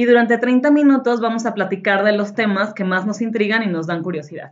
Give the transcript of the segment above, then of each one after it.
Y durante 30 minutos vamos a platicar de los temas que más nos intrigan y nos dan curiosidad.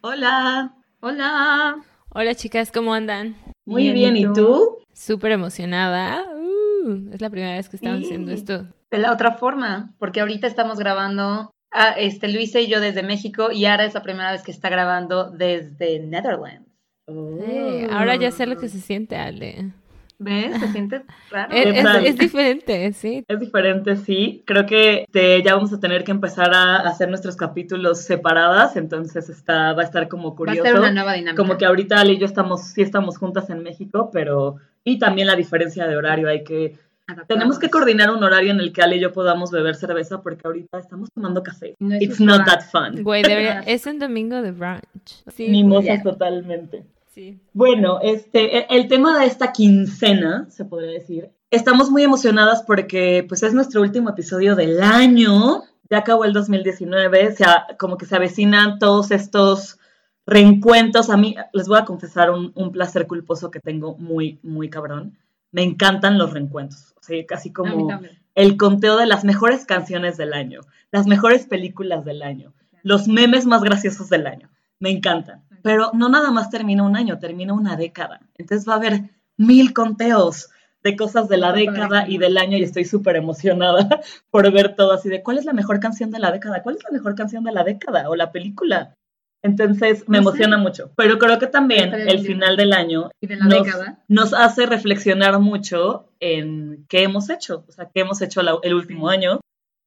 Hola. Hola. Hola chicas, ¿cómo andan? Muy bien, ¿y tú? Súper emocionada. Uh, es la primera vez que estamos Sí. haciendo esto. De la otra forma, porque ahorita estamos grabando, a, este, Luisa y yo desde México y Ara es la primera vez que está grabando desde Netherlands. Eh, ahora ya sé lo que se siente, Ale. ¿Ves? Se siente raro. Es, ¿Qué es- es diferente, sí. Es diferente, sí. Creo que te- ya vamos a tener que empezar a hacer nuestros capítulos separadas, entonces está, va a estar como Va a curioso. ser una nueva dinámica. Como que ahorita Ale y yo estamos, sí estamos juntas en México, pero... Y también la diferencia de horario, hay que... Adaptarnos. Tenemos que coordinar un horario en el que Ale y yo podamos beber cerveza porque ahorita estamos tomando café. No es It's not that fun. Güey, debería- es un domingo de brunch. Sí, Mimosas totalmente. Sí. Bueno, este, el, el tema de esta quincena, se podría decir, estamos muy emocionadas porque pues es nuestro último episodio del año, ya acabó el 2019, o sea, como que se avecinan todos estos reencuentros. A mí, les voy a confesar un, un placer culposo que tengo muy, muy cabrón. Me encantan los reencuentros, o sea, casi como el conteo de las mejores canciones del año, las mejores películas del año, los memes más graciosos del año. Me encantan. Pero no nada más termina un año, termina una década. Entonces va a haber mil conteos de cosas de la década y del año y estoy súper emocionada por ver todo así de cuál es la mejor canción de la década, cuál es la mejor canción de la década o la película. Entonces me emociona mucho. Pero creo que también el final del año Y de la nos, década. nos hace reflexionar mucho en qué hemos hecho, o sea, qué hemos hecho la- el último año,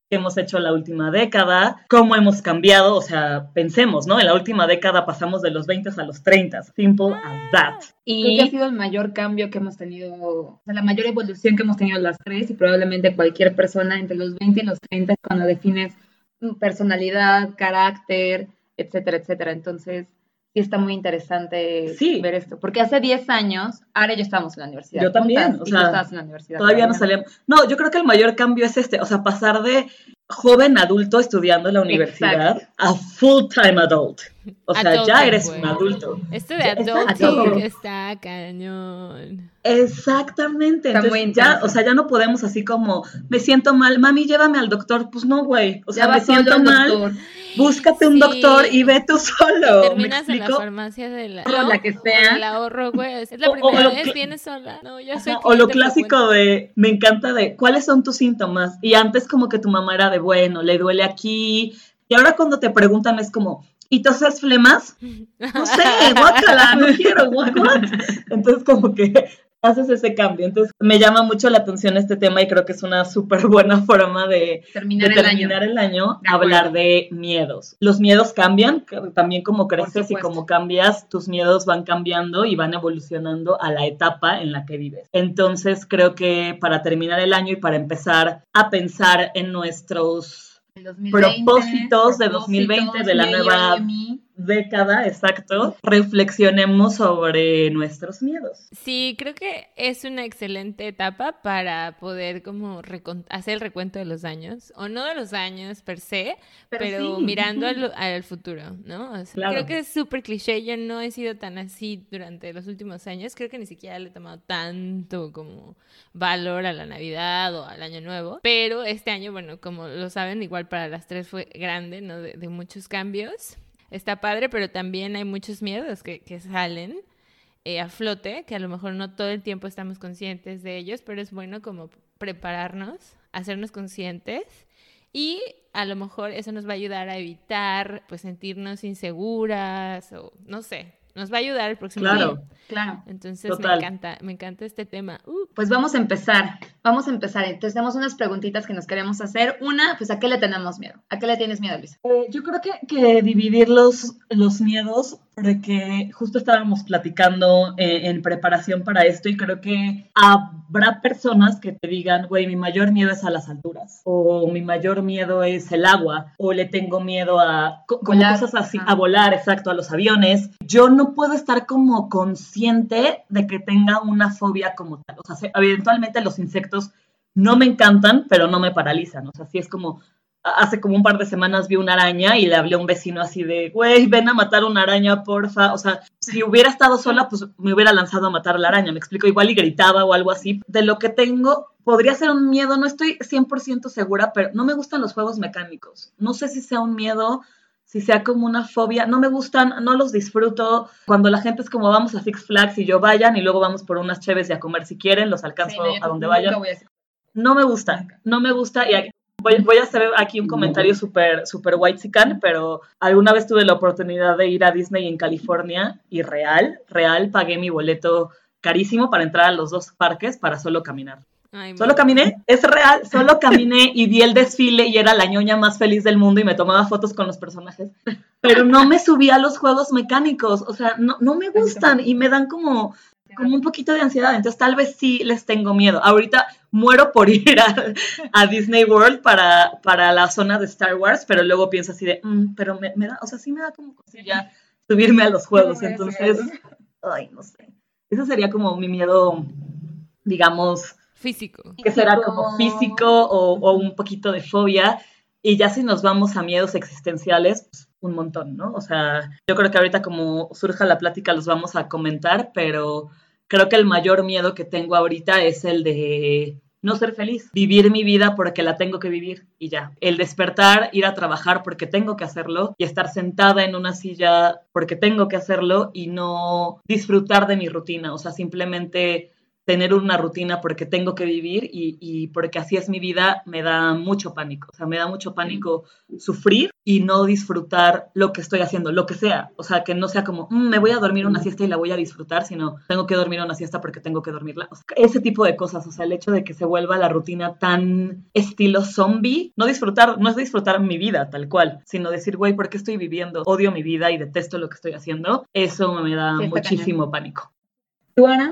qué hemos hecho la última década, cómo hemos cambiado, o sea, pensemos, ¿no? En la última década pasamos de los 20 a los 30, simple as that. Creo que ha Y sido el mayor cambio que hemos tenido, o sea, la mayor evolución que hemos tenido las tres y probablemente cualquier persona entre los 20 y los 30 es cuando defines tu personalidad, carácter, etcétera, etcétera. Entonces, sí está muy interesante Sí. ver esto. Porque hace 10 años, ahora ya estábamos en la universidad. Yo también, juntas, o y sea, tú estabas en la universidad. todavía no salíamos. No, yo creo que el mayor cambio es este, o sea, pasar de joven adulto estudiando en la universidad Exacto. a full-time adult. O sea, ya eres un adulto. Esto de adulting está cañón. Exactamente. Está Entonces, ya, o sea, ya no podemos así como, me siento mal, mami, llévame al doctor. Pues no, güey. O sea, Ya me siento al mal, doctor, búscate un Sí. doctor y ve tú solo. ¿Me Terminas en la farmacia de la, que sea. El ahorro, güey. Es la O- primera vez, vienes sola. No, ya soy o lo clásico de, me encanta de, ¿cuáles son tus síntomas? Y antes como que tu mamá era de, bueno, le duele aquí. Y ahora cuando te preguntan es como, ¿y toses flemas? No sé, guácala, no quiero, what? Entonces como que haces ese cambio. Entonces me llama mucho la atención este tema y creo que es una súper buena forma de, terminar de el año. terminar el año, De acuerdo. hablar de miedos. Los miedos cambian, también como creces y como cambias, tus miedos van cambiando y van evolucionando a la etapa en la que vives. Entonces creo que para terminar el año y para empezar a pensar en nuestros 2020, propósitos de 2020, de la nueva-. Década, exacto, reflexionemos sobre nuestros miedos. Sí, creo que es una excelente etapa para poder como hacer el recuento de los años, o no de los años per se, Pero pero, sí. mirando al, al futuro, ¿no? O sea, Claro. Creo que es súper cliché, yo no he sido tan así durante los últimos años, creo que ni siquiera le he tomado tanto como valor a la Navidad o al Año Nuevo, pero este año, bueno, como lo saben, igual para las tres fue grande, ¿no? De, de muchos cambios. Está padre, pero también hay muchos miedos que, que salen eh, a flote, que a lo mejor no todo el tiempo estamos conscientes de ellos, pero es bueno como prepararnos, hacernos conscientes y a lo mejor eso nos va a ayudar a evitar pues sentirnos inseguras o no sé, nos va a ayudar el próximo Claro. año. Claro. Entonces Total. me encanta, me encanta este tema. Uh, Pues vamos a empezar. Vamos a empezar. Entonces tenemos unas preguntitas que nos queremos hacer. Una, pues ¿a qué le tenemos miedo? ¿A qué le tienes miedo, Luisa? Eh, yo creo que, que dividir los, los miedos porque justo estábamos platicando eh, en preparación para esto y creo que habrá personas que te digan, güey, mi mayor miedo es a las alturas, o mi mayor miedo es el agua, o le tengo miedo a co- como cosas así, a volar, exacto, a los aviones. Yo no puedo estar como consciente de que tenga una fobia como tal. O sea, se- eventualmente los insectos no me encantan, pero no me paralizan. O sea, sí es como, hace como un par de semanas vi una araña y le hablé a un vecino así de, güey, ven a matar una araña, porfa. O sea, si hubiera estado sola, pues me hubiera lanzado a matar a la araña. Me explico, igual y gritaba o algo así. De lo que tengo, podría ser un miedo, no estoy 100% segura, pero no me gustan los juegos mecánicos. No sé si sea un miedo. Si sea como una fobia, no me gustan, no los disfruto. Cuando la gente es como vamos a Six Flags y yo vayan y luego vamos por unas cheves y a comer si quieren, los alcanzo a donde vayan. No me gusta, no me gusta. Y voy, voy a hacer aquí un comentario súper super white pero alguna vez tuve la oportunidad de ir a Disney en California y real, real, pagué mi boleto carísimo para entrar a los dos parques para solo caminar. Ay, Solo mi- caminé, es real, solo caminé y vi el desfile y era la ñoña más feliz del mundo y me tomaba fotos con los personajes, pero no me subí a los juegos mecánicos, o sea, no, no me gustan y me dan como, como un poquito de ansiedad, entonces tal vez sí les tengo miedo. Ahorita muero por ir a, a Disney World para, para la zona de Star Wars, pero luego pienso así de, "Mm, pero me, me da, o sea, sí me da como cosilla subirme a los juegos, entonces, ay, no sé. Ese sería como mi miedo, digamos, Físico. que será como físico o, o un poquito de fobia. Y ya si nos vamos a miedos existenciales, pues un montón, ¿no? O sea, yo creo que ahorita como surja la plática los vamos a comentar, pero creo que el mayor miedo que tengo ahorita es el de no ser feliz, vivir mi vida porque la tengo que vivir y ya. El despertar, ir a trabajar porque tengo que hacerlo y estar sentada en una silla porque tengo que hacerlo y no disfrutar de mi rutina, o sea, simplemente tener una rutina porque tengo que vivir y, y porque así es mi vida, me da mucho pánico. O sea, me da mucho pánico sufrir y no disfrutar lo que estoy haciendo, lo que sea. O sea, que no sea como, "Mm, me voy a dormir una siesta y la voy a disfrutar, sino tengo que dormir una siesta porque tengo que dormirla. O sea, ese tipo de cosas, o sea, el hecho de que se vuelva la rutina tan estilo zombie, no disfrutar, no es disfrutar mi vida tal cual, sino decir, güey, ¿por qué estoy viviendo? Odio mi vida y detesto lo que estoy haciendo. Eso me da Sí, muchísimo pánico. ¿Tú, Ana?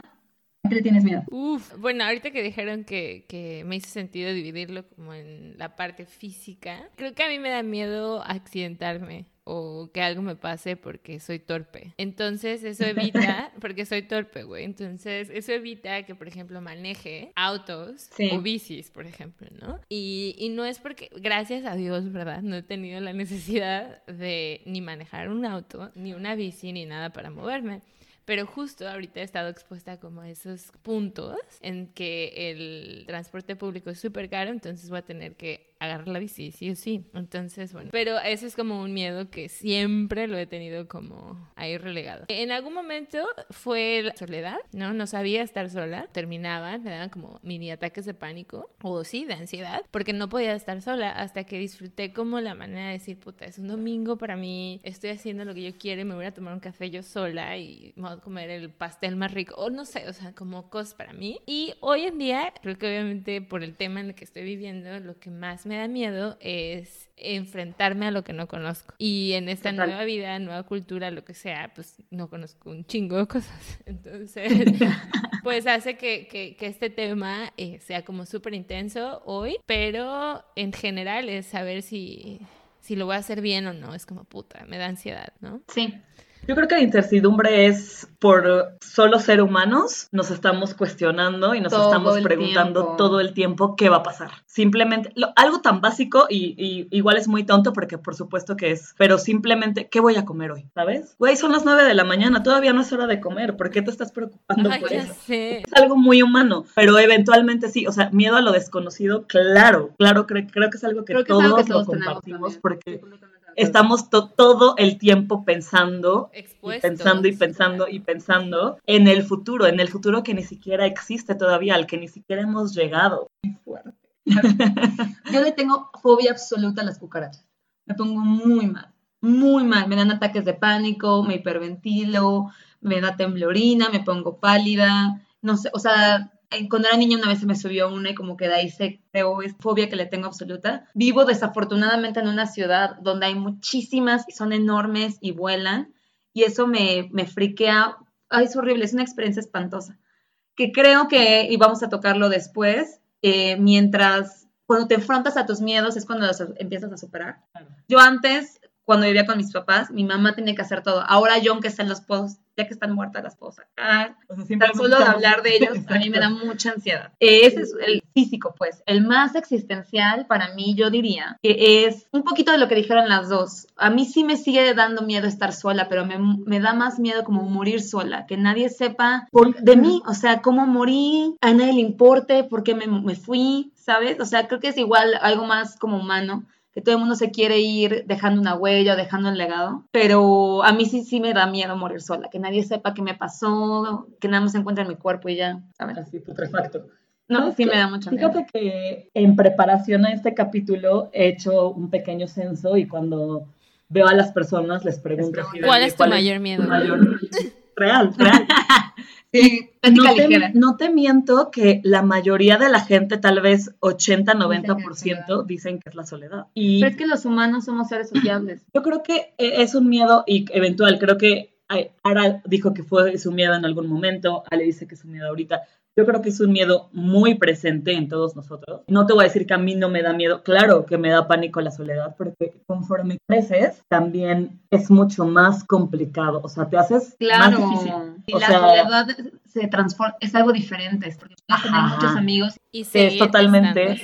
¿A qué le tienes miedo? Uf, bueno, ahorita que dijeron que, que me hizo sentido dividirlo como en la parte física, creo que a mí me da miedo accidentarme o que algo me pase porque soy torpe. Entonces eso evita, porque soy torpe, güey, entonces eso evita que, por ejemplo, maneje autos Sí. o bicis, por ejemplo, ¿no? Y, y no es porque, gracias a Dios, ¿verdad? No he tenido la necesidad de ni manejar un auto, ni una bici, ni nada para moverme. Pero justo ahorita he estado expuesta como a esos puntos en que el transporte público es súper caro, entonces voy a tener que agarrar la bici, sí o sí. Entonces, bueno, pero eso es como un miedo que siempre lo he tenido como ahí relegado. En algún momento fue la soledad, ¿no? No sabía estar sola, terminaban, me daban como mini ataques de pánico o sí, de ansiedad, porque no podía estar sola hasta que disfruté como la manera de decir, puta, es un domingo para mí, estoy haciendo lo que yo quiero y me voy a tomar un café yo sola y me voy a comer el pastel más rico, o no sé, o sea, como cosas para mí. Y hoy en día, creo que obviamente por el tema en el que estoy viviendo, lo que más me da miedo es enfrentarme a lo que no conozco. Y en esta Total. nueva vida, nueva cultura, lo que sea, pues no conozco un chingo de cosas. Entonces, pues hace que, que- que este tema eh, sea como súper intenso hoy, pero en general es saber si, si lo voy a hacer bien o no. Es como puta, me da ansiedad, ¿no? Sí. Yo creo que la incertidumbre es por solo ser humanos, nos estamos cuestionando y nos Todo estamos preguntando tiempo. todo el tiempo qué va a pasar. Simplemente, lo- algo tan básico y, y igual es muy tonto porque por supuesto que es, pero simplemente, ¿qué voy a comer hoy? ¿Sabes? Güey, son las nueve de la mañana, todavía no es hora de comer, ¿por qué te estás preocupando Ay, por eso? sé. Es algo muy humano, pero eventualmente sí, o sea, miedo a lo desconocido, claro, claro, cre- creo que es algo que Creo que es todos, algo que lo todos tenemos compartimos porque estamos to- todo el tiempo pensando y pensando y pensando y pensando en el futuro, en el futuro que ni siquiera existe todavía, al que ni siquiera hemos llegado. Yo le tengo fobia absoluta a las cucarachas. Me pongo muy mal, muy mal. Me dan ataques de pánico, me hiperventilo, me da temblorina, me pongo pálida. No sé, o sea, cuando era niña una vez se me subió una y como que de ahí se creó esta fobia que le tengo absoluta. Vivo desafortunadamente en una ciudad donde hay muchísimas y son enormes y vuelan. y eso me, me friquea. Ay, es horrible, es una experiencia espantosa. Que creo que, y vamos a tocarlo después, eh, mientras, cuando te enfrentas a tus miedos es cuando los empiezas a superar. Yo antes, cuando vivía con mis papás, mi mamá tenía que hacer todo. Ahora yo, aunque están los puedo, ya que están muertas, las puedo sacar. O sea, Tan solo de hablar de ellos, a mí me da mucha ansiedad. Ese es el físico, pues. El más existencial para mí, yo diría, que es un poquito de lo que dijeron las dos. A mí sí me sigue dando miedo estar sola, pero me, me da más miedo como morir sola, que nadie sepa por- de mí, o sea, cómo morí, a nadie le importe, por qué me, me fui, ¿sabes? O sea, creo que es igual algo más como humano que todo el mundo se quiere ir dejando una huella, dejando un legado, pero a mí sí, sí me da miedo morir sola, que nadie sepa qué me pasó, que nada más se encuentre en mi cuerpo y ya, ¿sabes? Así, putrefacto. No, ¿Sabes sí me da mucho miedo. Fíjate que en preparación a este capítulo he hecho un pequeño censo y cuando veo a las personas les pregunto ¿Cuál es tu ¿cuál mayor miedo? tu mayor- Real, real. Sí, No te, ligera. no te miento que la mayoría de la gente, tal vez 80-90%, soledad. dicen que es la soledad. Y Pero es que los humanos somos seres sociables. yo creo que e- es un miedo y eventual. Creo que Ara dijo que fue su miedo en algún momento, Ale dice que es su miedo ahorita. Yo creo que es un miedo muy presente en todos nosotros. No te voy a decir que a mí no me da miedo. Claro que me da pánico la soledad, porque conforme creces, también es mucho más complicado. O sea, te haces más difícil. Y O la sea- soledad se transforma, es algo diferente, porque tener muchos amigos. Y es seguir totalmente-.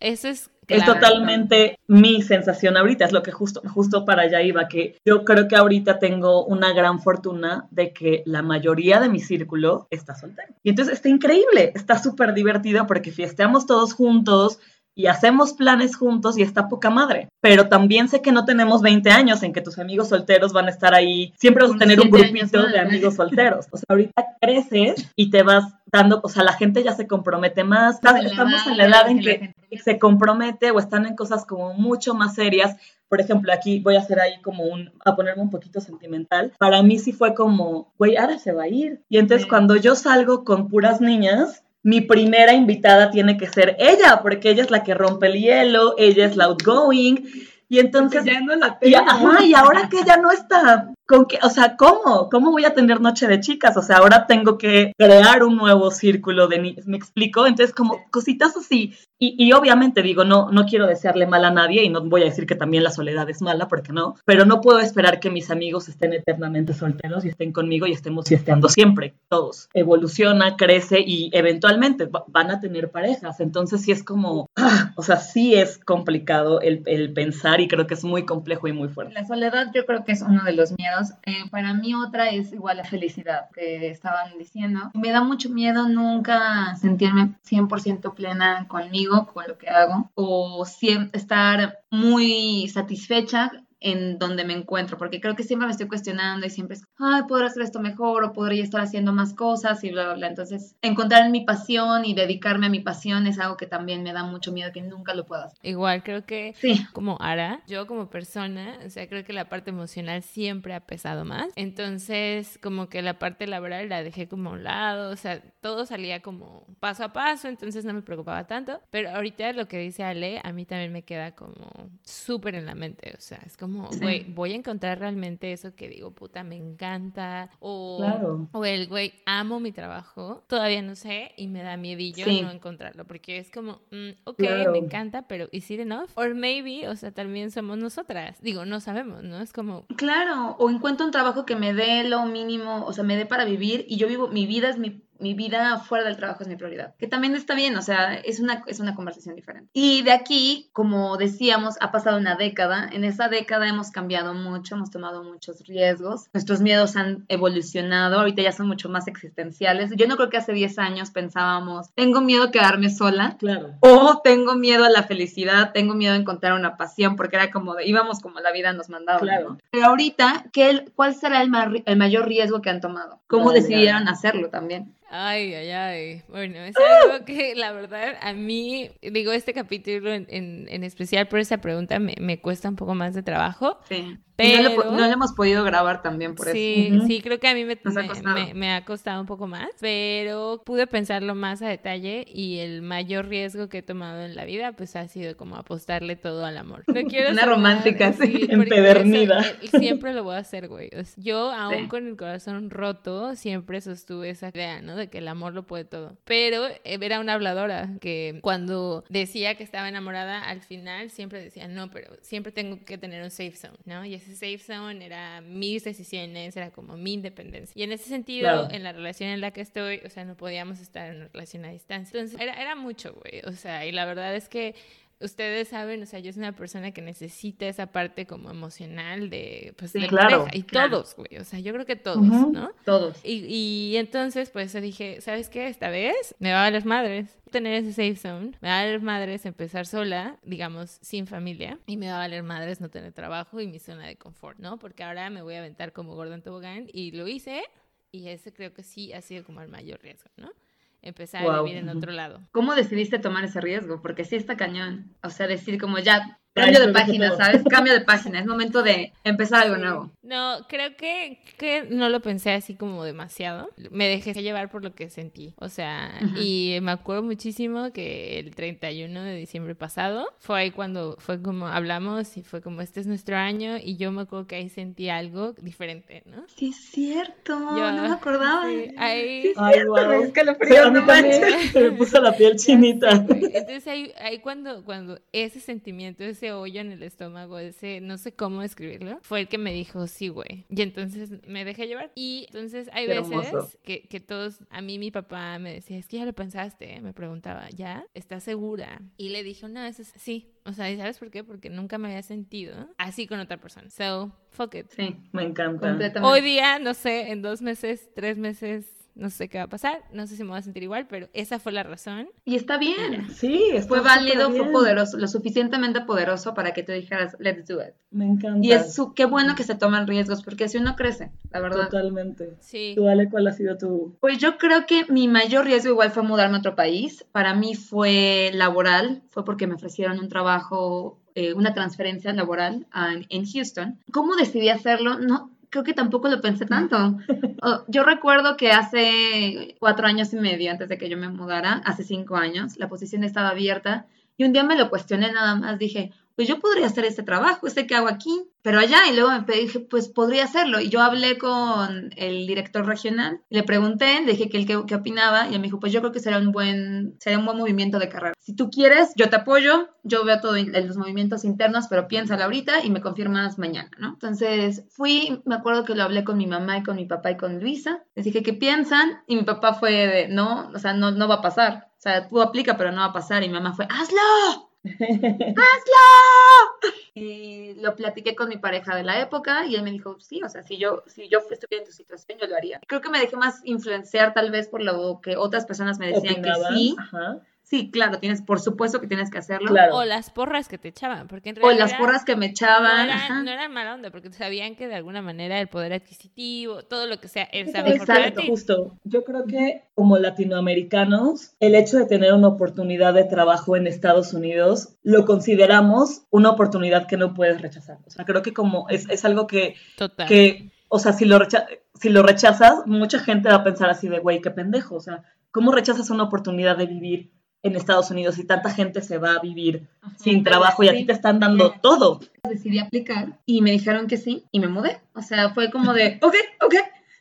Eso es Es clave. totalmente mi sensación ahorita, es lo que justo, justo para allá iba, que yo creo que ahorita tengo una gran fortuna de que la mayoría de mi círculo está soltero. Y entonces está increíble, está súper divertido porque fiesteamos todos juntos y hacemos planes juntos y está poca madre. Pero también sé que no tenemos 20 años en que tus amigos solteros van a estar ahí. Siempre vas a tener un grupito de amigos solteros. O sea, ahorita creces y te vas dando, o sea, la gente ya se compromete más. Estamos en la edad en que se compromete o están en cosas como mucho más serias. Por ejemplo, aquí voy a hacer ahí como un, a ponerme un poquito sentimental. Para mí sí fue como, güey, ahora se va a ir. Y entonces Sí. cuando yo salgo con puras niñas, mi primera invitada tiene que ser ella, porque ella es la que rompe el hielo, ella es la outgoing. Y entonces, ya no la y, tengo. ajá, y ahora que ella no está, ¿con qué? O sea, ¿cómo? ¿Cómo voy a tener noche de chicas? O sea, ahora tengo que crear un nuevo círculo de niñas, ¿me explico? Entonces, como cositas así. Y, y obviamente digo, no, no quiero desearle mal a nadie y no voy a decir que también la soledad es mala, porque no, pero no puedo esperar que mis amigos estén eternamente solteros y estén conmigo y estemos fiesteando siempre, todos. Evoluciona, crece y eventualmente va- van a tener parejas. Entonces sí es como, ah, o sea, sí es complicado el, el pensar y creo que es muy complejo y muy fuerte. La soledad yo creo que es uno de los miedos. Eh, para mí otra es igual la felicidad que estaban diciendo. Me da mucho miedo nunca sentirme 100% plena conmigo, con lo que hago, o estar muy satisfecha en donde me encuentro, porque creo que siempre me estoy cuestionando y siempre es, ay, podré hacer esto mejor o podría estar haciendo más cosas y bla, bla, bla. Entonces, encontrar mi pasión y dedicarme a mi pasión es algo que también me da mucho miedo que nunca lo puedo hacer. Igual creo que Sí, como Ara, yo como persona, o sea, creo que la parte emocional siempre ha pesado más. Entonces, como que la parte laboral la dejé como a un lado, o sea, todo salía como paso a paso, entonces no me preocupaba tanto. Pero ahorita lo que dice Ale, a mí también me queda como súper en la mente, o sea, es como, güey, voy a encontrar realmente eso que digo, puta, me encanta, o, Claro. o el, güey, amo mi trabajo, todavía no sé, y me da miedillo Sí. no encontrarlo, porque es como, mm, ok, Claro. me encanta, pero ¿is it enough? Or maybe, o sea, también somos nosotras. Digo, no sabemos, ¿no? Es como, Claro, o encuentro un trabajo que me dé lo mínimo, o sea, me dé para vivir y yo vivo, mi vida es mi, mi vida fuera del trabajo es mi prioridad, que también está bien, o sea, es una, es una conversación diferente. Y de aquí, como decíamos, ha pasado una década, en esa década hemos cambiado mucho, hemos tomado muchos riesgos, nuestros miedos han evolucionado, ahorita ya son mucho más existenciales. Yo no creo que hace 10 años pensábamos, tengo miedo a quedarme sola, Claro. o tengo miedo a la felicidad, tengo miedo a encontrar una pasión, porque era como, de, íbamos como la vida nos mandaba. Claro. ¿no? Pero ahorita, ¿qué, ¿cuál será el, el mayor riesgo que han tomado? ¿Cómo Vale. decidieron hacerlo también? Ay, ay, ay. Bueno, es algo que la verdad a mí, digo, este capítulo en, en- en especial por esa pregunta me, me cuesta un poco más de trabajo. Sí. No, Pero- no le hemos podido grabar también por Sí, Ujú. sí, creo que a mí me, ha me- ha costado un poco más, pero pude pensarlo más a detalle y el mayor riesgo que he tomado en la vida pues ha sido como apostarle todo al amor. No quiero Una romántica, sí, empedernida. eso, siempre lo voy a hacer, güey. O sea, yo aún Sí. con el corazón roto siempre sostuve esa idea, ¿no? De que el amor lo puede todo. Pero eh, era una habladora que cuando decía que estaba enamorada, al final siempre decía, no, pero siempre tengo que tener un safe zone, ¿no? Y ese safe zone era mis decisiones, era como mi independencia. Y en ese sentido, Claro. en la relación en la que estoy, o sea, no podíamos estar en una relación a distancia. Entonces, era, era mucho, güey. O sea, y la verdad es que ustedes saben, o sea, yo soy una persona que necesita esa parte como emocional de, pues, Sí, de claro, pareja. Y claro. todos, güey. O sea, yo creo que todos. ¿no? Todos. Y, y entonces, pues dije, ¿sabes qué? Esta vez me va a valer madres tener ese safe zone. Me va a valer madres empezar sola, digamos, sin familia. Y me va a valer madres no tener trabajo y mi zona de confort, ¿no? Porque ahora me voy a aventar como gordo en tobogán. Y lo hice. Y ese creo que sí ha sido como el mayor riesgo, ¿no? Empezar a vivir en otro lado. ¿Cómo decidiste tomar ese riesgo? Porque sí está cañón. O sea, decir como Ya, cambio de página. ¿sabes? Cambio de página. Es momento de empezar algo Sí. nuevo. No, creo que, que no lo pensé así como demasiado. Me dejé llevar por lo que sentí. O sea, y me acuerdo muchísimo que el 31 de diciembre pasado fue ahí cuando fue como hablamos y fue como este es nuestro año y yo me acuerdo que ahí sentí algo diferente, ¿no? Sí, es cierto. Yo- no me acordaba. sí, ahí- Sí, es Ay, cierto, wow. Es que lo Sí, frío, a mí no también manches. se me puso la piel chinita. Entonces ahí, ahí cuando, cuando ese sentimiento, ese hoyo en el estómago, ese no sé cómo describirlo, fue el que me dijo, sí, güey. Y entonces me dejé llevar. Y entonces hay Qué veces que, que todos, a mí mi papá me decía, es que ya lo pensaste, me preguntaba, ¿ya? ¿Estás segura? Y le dije, no, eso es, sí. O sea, ¿y sabes por qué? Porque nunca me había sentido así con otra persona. So, fuck it. Sí, Me encanta. Hoy día, no sé, en dos meses, tres meses, no sé qué va a pasar. No sé si me voy a sentir igual, pero esa fue la razón. Y está bien. Sí, está Fue válido, fue poderoso, lo suficientemente poderoso para que tú dijeras, let's do it. Me encanta. Y es su, qué bueno que se toman riesgos, porque si uno crece, la verdad. Totalmente. Sí. Tú, Ale, ¿cuál ha sido tu...? Pues yo creo que mi mayor riesgo igual fue mudarme a otro país. Para mí fue laboral, fue porque me ofrecieron un trabajo, eh, una transferencia laboral en Houston. ¿Cómo decidí hacerlo? No, creo que tampoco lo pensé tanto. Oh, yo recuerdo que hace cuatro años y medio, antes de que yo me mudara, hace cinco años, la posición estaba abierta y un día me lo cuestioné nada más. Dije, pues yo podría hacer este trabajo, este que hago aquí, pero allá. Y luego me dije, pues podría hacerlo. Y yo hablé con el director regional, le pregunté, le dije que él qué, qué opinaba y él me dijo, pues yo creo que será un buen, sería un buen movimiento de carrera. Si tú quieres, yo te apoyo, yo veo todo en los movimientos internos, pero piénsalo ahorita y me confirmas mañana, ¿no? Entonces fui, me acuerdo que lo hablé con mi mamá y con mi papá y con Luisa, les dije, ¿qué piensan? Y mi papá fue de, no, o sea, no, no va a pasar. O sea, tú aplica, pero no va a pasar. Y mi mamá fue, ¡hazlo! ¡Hazlo! Y lo platiqué con mi pareja de la época y él me dijo, sí, o sea, si yo, si yo estuviera en tu situación, yo lo haría. Creo que me dejé más influenciar tal vez por lo que otras personas me decían ¿Opinaban? que sí. Ajá. Sí, claro, tienes, por supuesto que tienes que hacerlo. Claro. O las porras que te echaban, porque en O realidad... las porras que me no echaban. eran, no eran mala onda, porque sabían que de alguna manera el poder adquisitivo, todo lo que sea, era mejor para Exacto, ti. justo. Yo creo que como latinoamericanos, el hecho de tener una oportunidad de trabajo en Estados Unidos lo consideramos una oportunidad que no puedes rechazar. O sea, creo que como es, es algo que, Total. que, o sea, si lo, recha- si lo rechazas, mucha gente va a pensar así de, güey, qué pendejo. O sea, ¿cómo rechazas una oportunidad de vivir en Estados Unidos y tanta gente se va a vivir Ajá. sin trabajo y a ti te están dando todo? decidí aplicar y me dijeron que sí y me mudé. O sea, fue como de, ok, ok.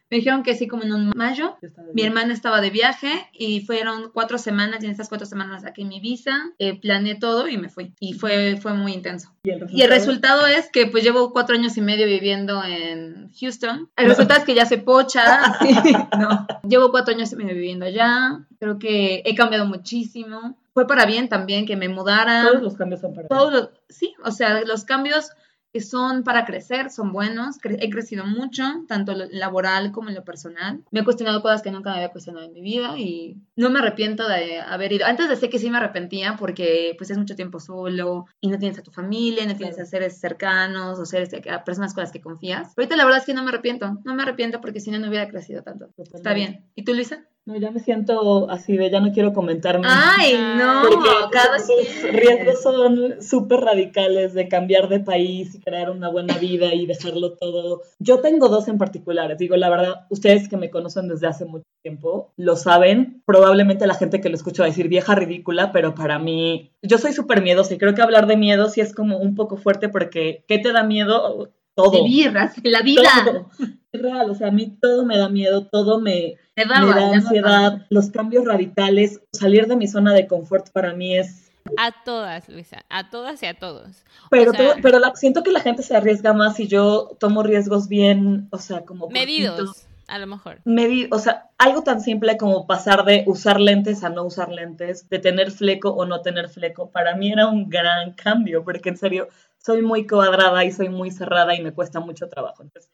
Me dijeron que sí como en un mayo. Mi hermana estaba de viaje y fueron cuatro semanas y en esas cuatro semanas saqué mi visa, eh, planeé todo y me fui. Y fue, fue muy intenso. ¿Y el Y el resultado es que pues llevo cuatro años y medio viviendo en Houston. El resultado es que ya se pocha. sí, no. Llevo cuatro años y medio viviendo allá. Creo que he cambiado muchísimo. Fue para bien también que me mudara. Todos los cambios son para Todos los- sí, o sea, los cambios que son para crecer son buenos. Cre- he crecido mucho, tanto lo laboral como en lo personal. Me he cuestionado cosas que nunca me había cuestionado en mi vida y no me arrepiento de haber ido. Antes decía que sí me arrepentía porque pues es mucho tiempo solo y no tienes a tu familia, no tienes a seres cercanos o seres a personas con las que confías. Pero ahorita la verdad es que no me arrepiento, no me arrepiento porque si no no hubiera crecido tanto. Está bien. ¿Y tú, Luisa? No, ya me siento así de ya no quiero comentar más. Ay, no, Porque cada sus quien. riesgos son súper radicales de cambiar de país y crear una buena vida y dejarlo todo. Yo tengo dos en particulares. Digo, la verdad, ustedes que me conocen desde hace mucho tiempo lo saben. Probablemente la gente que lo escucha va a decir vieja ridícula, pero para mí, yo soy súper miedosa y creo que hablar de miedo sí es como un poco fuerte porque ¿qué te da miedo? Todo. Vivir, la vida. Todo. Es real, o sea, a mí todo me da miedo, todo me, me da ansiedad, los cambios radicales, salir de mi zona de confort para mí es... A todas, Luisa, a todas y a todos. Pero, O sea- todo- pero la- siento que la gente se arriesga más y yo tomo riesgos bien, o sea, como... cortitos. Medidos, a lo mejor. Medi- o sea, algo tan simple como pasar de usar lentes a no usar lentes, de tener fleco o no tener fleco, para mí era un gran cambio, porque en serio, soy muy cuadrada y soy muy cerrada y me cuesta mucho trabajo. Entonces,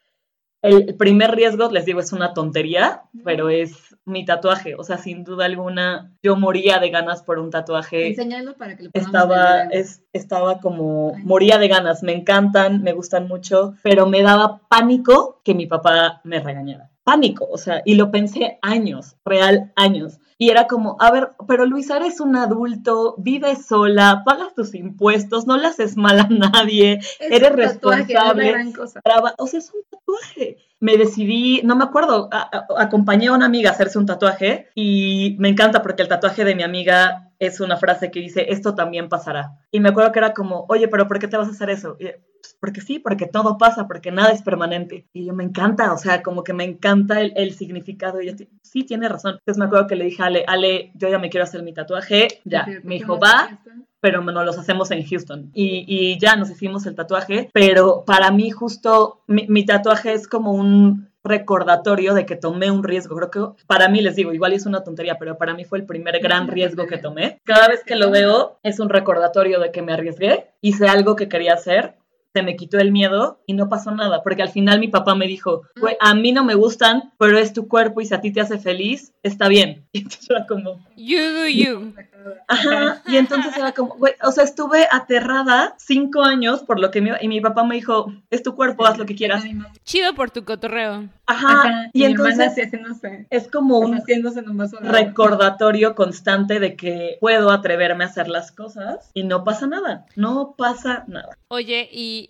el primer riesgo, les digo, es una tontería, pero es mi tatuaje. O sea, sin duda alguna, yo moría de ganas por un tatuaje Enséñalo para que lo estaba, es, estaba como, moría de ganas, me encantan, me gustan mucho, pero me daba pánico que mi papá me regañara. Pánico, o sea, y lo pensé años, real años. Y era como, a ver, pero Luisa, eres un adulto, vives sola, pagas tus impuestos, no le haces mal a nadie, Es eres un tatuaje, responsable. gran cosa. traba- o sea, es un tatuaje. Me decidí, no me acuerdo, a- a- acompañé a una amiga a hacerse un tatuaje y me encanta porque el tatuaje de mi amiga es una frase que dice, esto también pasará. Y me acuerdo que era como, oye, pero ¿por qué te vas a hacer eso? Y, "Pues, porque sí, porque todo pasa, porque nada es permanente. Y yo me encanta, o sea, como que me encanta el, el significado. Y yo, sí, tiene razón. Entonces me acuerdo que le dije a Ale, Ale, yo ya me quiero hacer mi tatuaje. Ya, me dijo, va, pero nos los hacemos en Houston. Y, y ya nos hicimos el tatuaje, pero para mí justo mi, mi tatuaje es como un recordatorio de que tomé un riesgo. Creo que para mí, les digo, igual es una tontería, pero para mí fue el primer gran riesgo que tomé. Cada vez que lo veo es un recordatorio de que me arriesgué, hice algo que quería hacer, se me quitó el miedo y no pasó nada, porque al final mi papá me dijo, güey, a mí no me gustan, pero es tu cuerpo y si a ti te hace feliz, está bien. Y entonces era como, You do you. Ajá, y entonces era como, güey, o sea, estuve aterrada cinco años por lo que mi, y mi papá me dijo, es tu cuerpo, haz lo que quieras. Chido por tu cotorreo. Ajá, y, mi hermana entonces sí haciéndose, es como un haciéndose en un vaso de agua. recordatorio constante de que puedo atreverme a hacer las cosas y no pasa nada, no pasa nada. Oye, y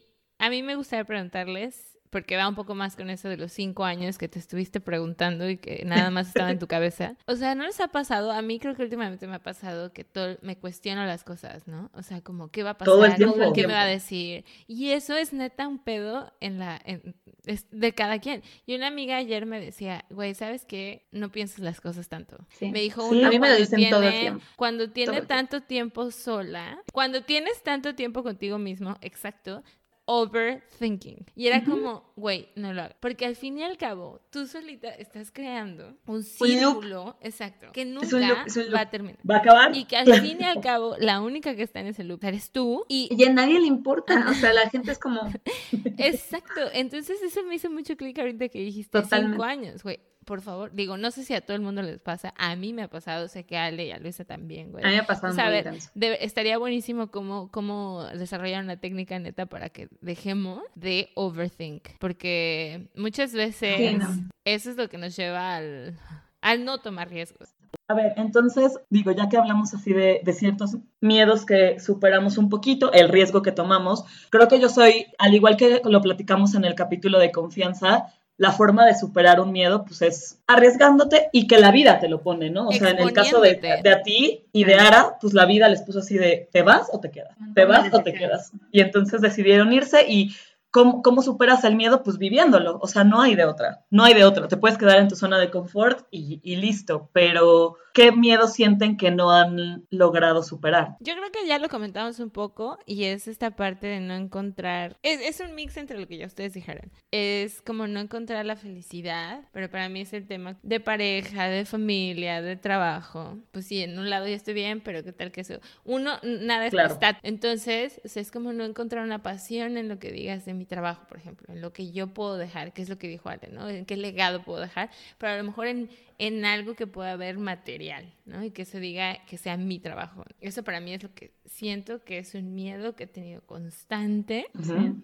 a mí me gustaría preguntarles, porque va un poco más con eso de los cinco años que te estuviste preguntando y que nada más estaba en tu cabeza. O sea, ¿no les ha pasado? A mí creo que últimamente me ha pasado que todo, me cuestiono las cosas, ¿no? O sea, como, ¿qué va a pasar? Todo el tiempo. ¿Qué me va a decir? Y eso es neta un pedo en la, en- es de cada quien. Y una amiga ayer me decía, güey, ¿sabes qué? No pienses las cosas tanto. Sí. Me dijo, Sí, uno a mí me lo cuando tiene- tiempo. Cuando tiene Todo tanto tiempo sola, cuando tienes tanto tiempo contigo mismo, exacto, overthinking. Y era como, güey, no lo hagas. Porque al fin y al cabo, tú solita estás creando un círculo, exacto, que nunca un loop, es un loop. va a terminar. ¿Va a acabar? Y que al fin y al cabo, la única que está en ese loop eres tú. Y Y a nadie le importa, o sea, la gente es como, Exacto, entonces eso me hizo mucho clic ahorita que dijiste Totalmente. cinco años, güey. Por favor, digo, no sé si a todo el mundo les pasa, a mí me ha pasado, sé que a Ale y a Luisa también, güey. a mí me ha pasado O sea, a ver, estaría buenísimo cómo, cómo desarrollar una técnica neta para que dejemos de overthink, porque muchas veces Sí, no. eso es lo que nos lleva al, al no tomar riesgos. A ver, entonces, digo, ya que hablamos así de, de ciertos miedos que superamos un poquito, el riesgo que tomamos, creo que yo soy, al igual que lo platicamos en el capítulo de confianza, la forma de superar un miedo, pues es arriesgándote y que la vida te lo pone, ¿no? O sea, en el caso de, de a ti y de Ara, pues la vida les puso así de, ¿te vas o te quedas? ¿Te vas o te quedas? Y entonces decidieron irse y ¿cómo, cómo superas el miedo? Pues viviéndolo, o sea, no hay de otra, no hay de otra. Te puedes quedar en tu zona de confort y, y listo, pero ¿qué miedo sienten que no han logrado superar? Yo creo que ya lo comentamos un poco y es esta parte de no encontrar, es, es un mix entre lo que ya ustedes dijeron, es como no encontrar la felicidad, pero para mí es el tema de pareja, de familia, de trabajo, pues sí, en un lado ya estoy bien, pero qué tal que eso, uno, nada es Claro. está, entonces o sea, es como no encontrar una pasión en lo que digas de mi trabajo, por ejemplo, en lo que yo puedo dejar, que es lo que dijo Ale, ¿no? En qué legado puedo dejar, pero a lo mejor en, en algo que pueda haber material, ¿no? Y que eso diga que sea mi trabajo. Eso para mí es lo que siento que es un miedo que he tenido constante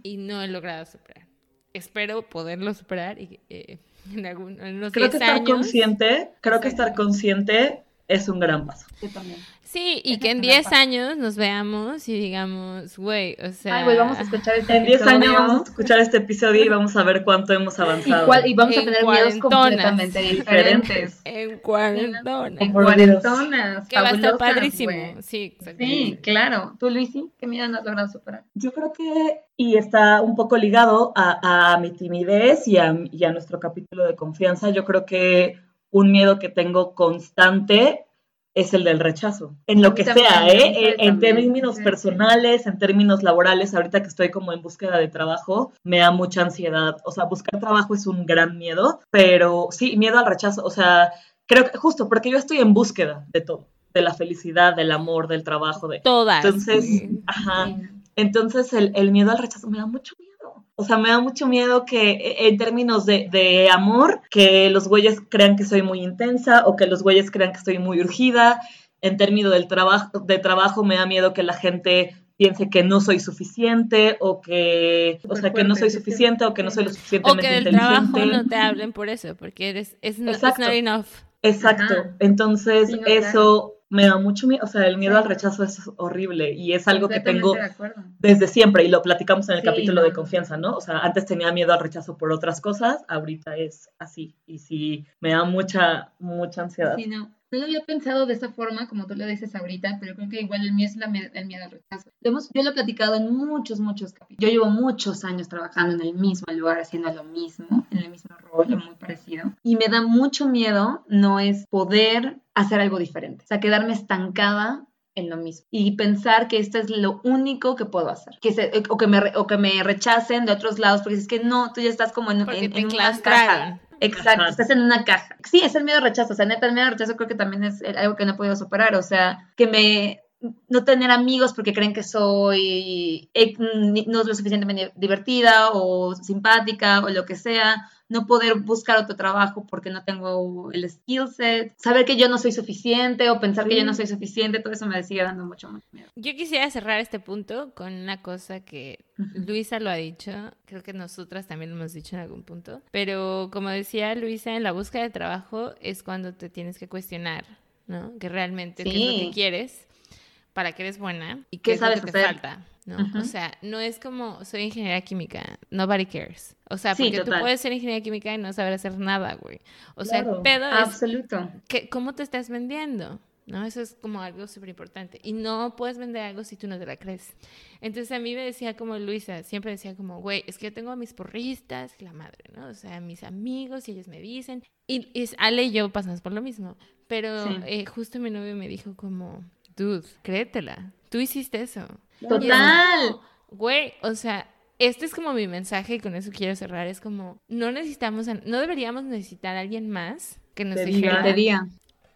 y no he logrado superar. espero poderlo superar y eh, en, algún, en unos Creo que 10 estar años. consciente, creo que estar consciente es un gran paso. Yo también. Sí, y que en primer 10 paso. años nos veamos y digamos, güey, o sea... Ay, pues vamos a escuchar este En 10 años vamos a escuchar este episodio y vamos a ver cuánto hemos y, avanzado. cuál- y vamos a En tener miedos cuarentonas. completamente diferentes. En cuarentona. En cuarentonas. Que va a estar padrísimo. güey. Sí. Sí, claro. ¿Tú, Luisi? ¿Qué miedo no has logrado superar? Yo creo que, y está un poco ligado a, a mi timidez y a, y a nuestro capítulo de confianza, yo creo que un miedo que tengo constante es el del rechazo, en lo que también, sea, ¿eh? En, términos sí, sí. personales, en términos laborales, ahorita que estoy como en búsqueda de trabajo, me da mucha ansiedad, o sea, buscar trabajo es un gran miedo, pero sí, miedo al rechazo, o sea, creo que justo porque yo estoy en búsqueda de todo, de la felicidad, del amor, del trabajo, de... Todas. Entonces, ajá, entonces el, el miedo al rechazo me da mucho miedo. O sea, me da mucho miedo que eh, en términos de, de amor, que los güeyes crean que soy muy intensa o que los güeyes crean que estoy muy urgida. En términos del trabajo, de trabajo me da miedo que la gente piense que no soy suficiente o que, o sea, que no soy suficiente o que no soy lo O suficientemente que del trabajo no te hablen por eso, porque eres, es no, it's Exacto. not enough. Exacto. Ajá. Entonces, Sí, no, eso me da mucho miedo. O sea, el miedo Sí. al rechazo es horrible y es algo que tengo de desde siempre y lo platicamos en el Sí, capítulo no. de confianza, ¿no? O sea, antes tenía miedo al rechazo por otras cosas, ahorita es así y sí me da mucha mucha ansiedad. Sí, no. No lo había pensado de esa forma, como tú lo dices ahorita, pero creo que igual el mío es la el miedo al rechazo. Lo hemos- yo lo he platicado en muchos, muchos capítulos. Yo llevo muchos años trabajando en el mismo lugar, haciendo lo mismo, en el mismo rol, muy parecido. Y me da mucho miedo no es poder hacer algo diferente. O sea, quedarme estancada en lo mismo y pensar que esto es lo único que puedo hacer que se- o, que me, o que me rechacen de otros lados porque es que no, tú ya estás como en, en, en una caja. Exacto, Ajá. estás en una caja. Sí, es el miedo al rechazo, o sea, neta, el miedo al rechazo creo que también es algo que no he podido superar, o sea, que me no tener amigos porque creen que soy eh, no lo suficientemente divertida o simpática o lo que sea, no poder buscar otro trabajo porque no tengo el skill set, saber que yo no soy suficiente o pensar que yo no soy suficiente, todo eso me sigue dando mucho más miedo. Yo quisiera cerrar este punto con una cosa que Luisa lo ha dicho, creo que nosotras también lo hemos dicho en algún punto, pero como decía Luisa, en la búsqueda de trabajo es cuando te tienes que cuestionar, ¿no? Que realmente qué es lo que quieres, para qué eres buena y ¿Qué qué, es lo sabes que te falta, ¿no? Ujú. O sea, no es como soy ingeniera química, nobody cares. O sea, Sí, porque total. tú puedes ser ingeniera química y no saber hacer nada, güey. O sea, Claro. el pedo es Absoluto. que, ¿cómo te estás vendiendo? ¿No? Eso es como algo súper importante. Y no puedes vender algo si tú no te la crees. Entonces a mí me decía como Luisa, siempre decía como, güey, es que yo tengo a mis porristas, la madre, ¿no? O sea, mis amigos y ellos me dicen. Y, y Ale y yo pasamos por lo mismo. Pero Sí. eh, justo mi novio me dijo como, dude, créetela. Tú hiciste eso. Total. Güey, o sea, este es como mi mensaje y con eso quiero cerrar. Es como, no necesitamos, a- no deberíamos necesitar a alguien más que nos dijera,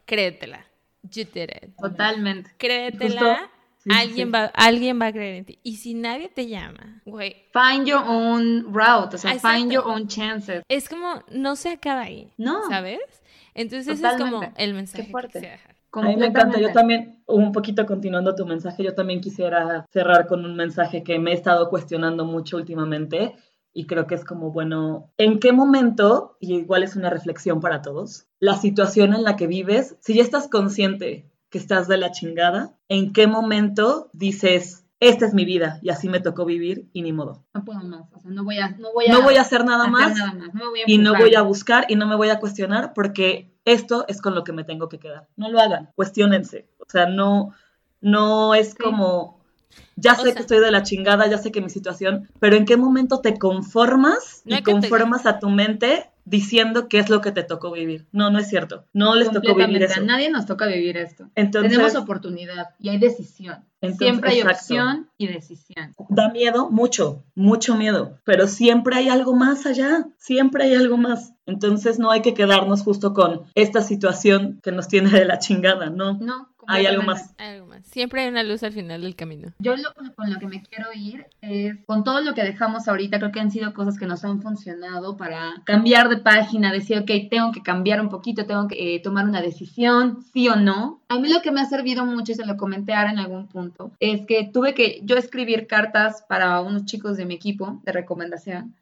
créetela. You did it. totalmente. Créetela. sí, alguien, sí. Va, alguien va a creer en ti. Y si nadie te llama, güey, Find your own route, o sea, Exacto. find your own chances. es como, no se acaba ahí. No. ¿Sabes? Entonces ese es como el mensaje Qué que fuerte. quisiera dejar. A mí me encanta, yo también, un poquito continuando tu mensaje, yo también quisiera cerrar con un mensaje que me he estado cuestionando mucho últimamente y creo que es como, bueno, ¿en qué momento, y igual es una reflexión para todos, la situación en la que vives, si ya estás consciente que estás de la chingada, ¿en qué momento dices, esta es mi vida y así me tocó vivir y ni modo? No puedo más, o sea, no voy a, no voy a, No voy a hacer nada hacer más nada más, no me voy a y no voy a buscar y no me voy a cuestionar porque esto es con lo que me tengo que quedar. No lo hagan, cuestionense. O sea, no, no es como, ya O sé sea- que estoy de la chingada, ya sé que mi situación, pero ¿en qué momento te conformas No y te- conformas a tu mente diciendo qué es lo que te tocó vivir? No, no es cierto. No les tocó vivir eso. A nadie nos toca vivir esto. Entonces, Tenemos oportunidad y hay decisión. Entonces, Siempre hay exacto. opción y decisión. da miedo, mucho, mucho miedo, pero siempre hay algo más allá, siempre hay algo más. Entonces no hay que quedarnos justo con esta situación que nos tiene de la chingada, ¿no? No, Hay algo más. Algo más. Siempre hay una luz al final del camino. Yo lo- con lo que me quiero ir es, con todo lo que dejamos ahorita, creo que han sido cosas que nos han funcionado para cambiar de página, decir, ok, tengo que cambiar un poquito, tengo que eh, tomar una decisión, sí o no. A mí lo que me ha servido mucho, y se lo comenté ahora en algún punto, es que tuve que yo escribir cartas para unos chicos de mi equipo de recomendación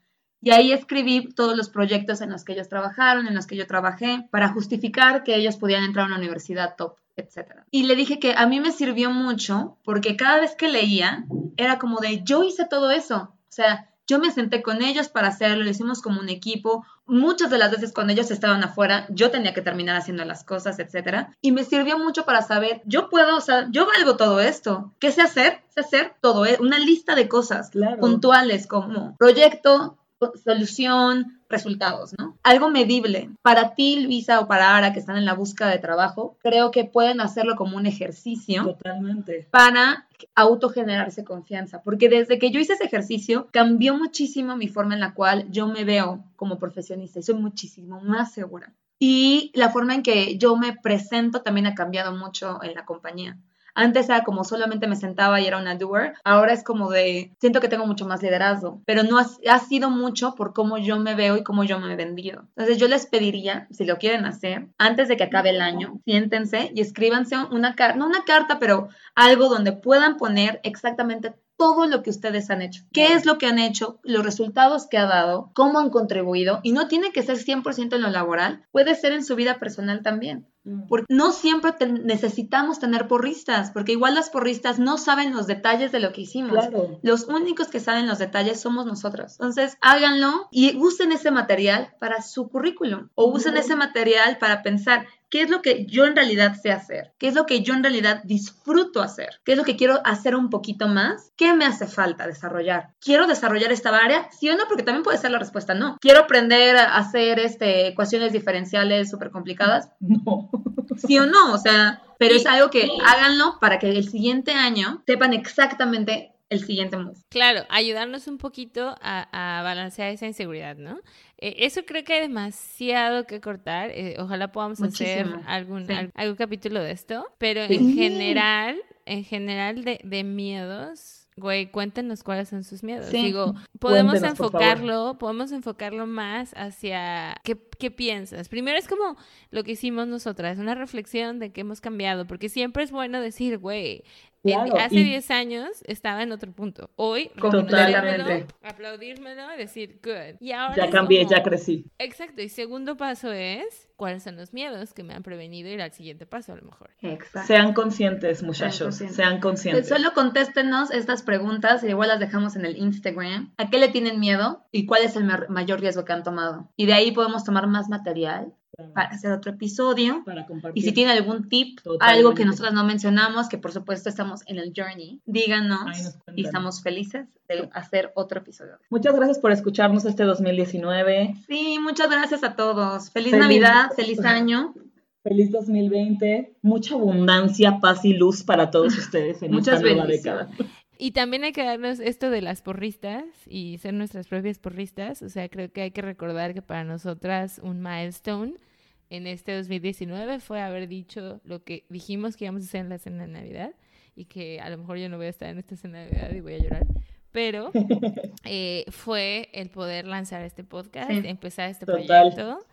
Y ahí escribí todos los proyectos en los que ellos trabajaron, en los que yo trabajé, para justificar que ellos podían entrar a una universidad top etcétera. Y le dije que a mí me sirvió mucho porque cada vez que leía era como de yo hice todo eso. O sea, yo me senté con ellos para hacerlo, lo hicimos como un equipo. Muchas de las veces cuando ellos estaban afuera, yo tenía que terminar haciendo las cosas, etcétera. Y me sirvió mucho para saber, yo puedo, o sea, yo valgo todo esto. ¿Qué sé hacer? Sé hacer todo, ¿eh? una lista de cosas Claro. puntuales como proyecto, solución, resultados, ¿no? Algo medible. Para ti, Luisa, o para Ara, que están en la búsqueda de trabajo, creo que pueden hacerlo como un ejercicio Totalmente. para autogenerarse confianza, porque desde que yo hice ese ejercicio cambió muchísimo mi forma en la cual yo me veo como profesionista y soy muchísimo más segura. Y la forma en que yo me presento también ha cambiado mucho en la compañía. Antes era como solamente me sentaba y era una doer. Ahora es como de, siento que tengo mucho más liderazgo, pero no ha, ha sido mucho por cómo yo me veo y cómo yo me he vendido. Entonces yo les pediría, si lo quieren hacer, antes de que acabe el año, siéntense y escríbanse una carta, no una carta, pero algo donde puedan poner exactamente todo lo que ustedes han hecho. ¿Qué es lo que han hecho? Los resultados que ha dado, cómo han contribuido. Y no tiene que ser 100% en lo laboral, puede ser en su vida personal también. Porque no siempre te- necesitamos tener porristas, porque igual las porristas no saben los detalles de lo que hicimos. Claro. Los únicos que saben los detalles somos nosotros. Entonces, háganlo y usen ese material para su currículum o usen ese material para pensar qué es lo que yo en realidad sé hacer, qué es lo que yo en realidad disfruto hacer, qué es lo que quiero hacer un poquito más, qué me hace falta desarrollar. ¿Quiero desarrollar esta área? Sí o no, porque también puede ser la respuesta no. ¿Quiero aprender a hacer este, ecuaciones diferenciales súper complicadas? No. sí o no, o sea, pero es algo que háganlo para que el siguiente año sepan exactamente el siguiente move. Claro, ayudarnos un poquito a, a balancear esa inseguridad, ¿no? Eh, eso creo que hay demasiado que cortar. eh, ojalá podamos hacer algún, sí. al- algún capítulo de esto. Pero Sí. en general, en general de, de miedos, güey, cuéntenos cuáles son sus miedos. Sí. Digo, podemos enfocarlo, podemos enfocarlo más hacia qué, qué piensas. Primero es como lo que hicimos nosotras, una reflexión de que hemos cambiado, porque siempre es bueno decir, güey, Claro, hace y- 10 años estaba en otro punto. Hoy, Totalmente. aplaudírmelo y decir, good. Y ahora Ya cambié, como- ya crecí. Exacto. Y segundo paso es, ¿cuáles son los miedos que me han prevenido ir al siguiente paso a lo mejor? Exacto. Sean conscientes, muchachos. conscientes. Sean conscientes. Solo contéstenos estas preguntas y igual las dejamos en el Instagram. ¿A qué le tienen miedo y cuál es el ma- mayor riesgo que han tomado? Y de ahí podemos tomar más material para hacer otro episodio. Para compartir. Y si tienen algún tip, Totalmente. algo que nosotros no mencionamos, que por supuesto estamos en el journey, díganos y estamos felices de hacer otro episodio. Muchas gracias por escucharnos este 2019. Sí, muchas gracias a todos. Feliz, Feliz- Navidad, feliz año. Feliz 2020. Mucha abundancia, paz y luz para todos ustedes en Muchas esta nueva década. Y también hay que darnos esto de las porristas y ser nuestras propias porristas. O sea, creo que hay que recordar que para nosotras un milestone en este 2019 fue haber dicho lo que dijimos que íbamos a hacer en la cena de Navidad y que a lo mejor yo no voy a estar en esta cena de Navidad y voy a llorar. Pero eh, fue el poder lanzar este podcast, Sí. empezar este Total. proyecto.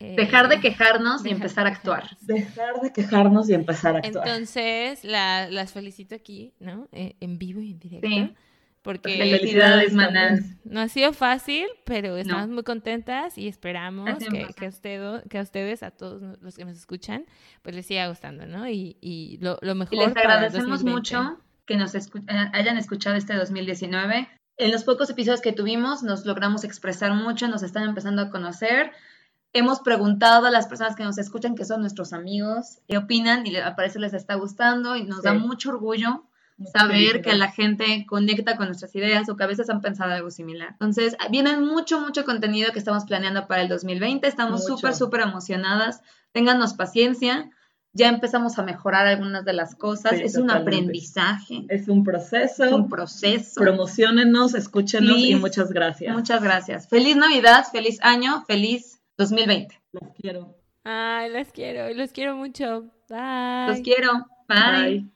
Eh, Dejar de quejarnos y empezar a actuar. Dejar de quejarnos y empezar a actuar. Entonces, la- las felicito aquí, ¿no? Eh, en vivo y en directo. Sí. Porque Felicidades, manas. no ha sido fácil, pero estamos muy contentas y esperamos que, que, a usted- que a ustedes, a todos los que nos escuchan, pues les siga gustando, ¿no? Y, y lo, lo mejor Y les agradecemos 2020. mucho que nos escu- eh, hayan escuchado este 2019. En los pocos episodios que tuvimos nos logramos expresar mucho, nos están empezando a conocer. Hemos preguntado a las personas que nos escuchan, que son nuestros amigos, qué opinan y al parecer les está gustando y nos da Sí. mucho orgullo Mucha saber felicidad. que la gente conecta con nuestras ideas o que a veces han pensado algo similar. Entonces, vienen mucho, mucho contenido que estamos planeando para el 2020. Estamos súper, súper emocionadas. Ténganos paciencia. Ya empezamos a mejorar algunas de las cosas. Sí, es un totalmente. aprendizaje, Es un proceso. es un proceso. Promocionenos, escúchenos y muchas gracias. Muchas gracias. Feliz Navidad, feliz año, feliz 2020. Las quiero. Ay, las quiero, los quiero mucho. Bye. Los quiero. Bye. Bye.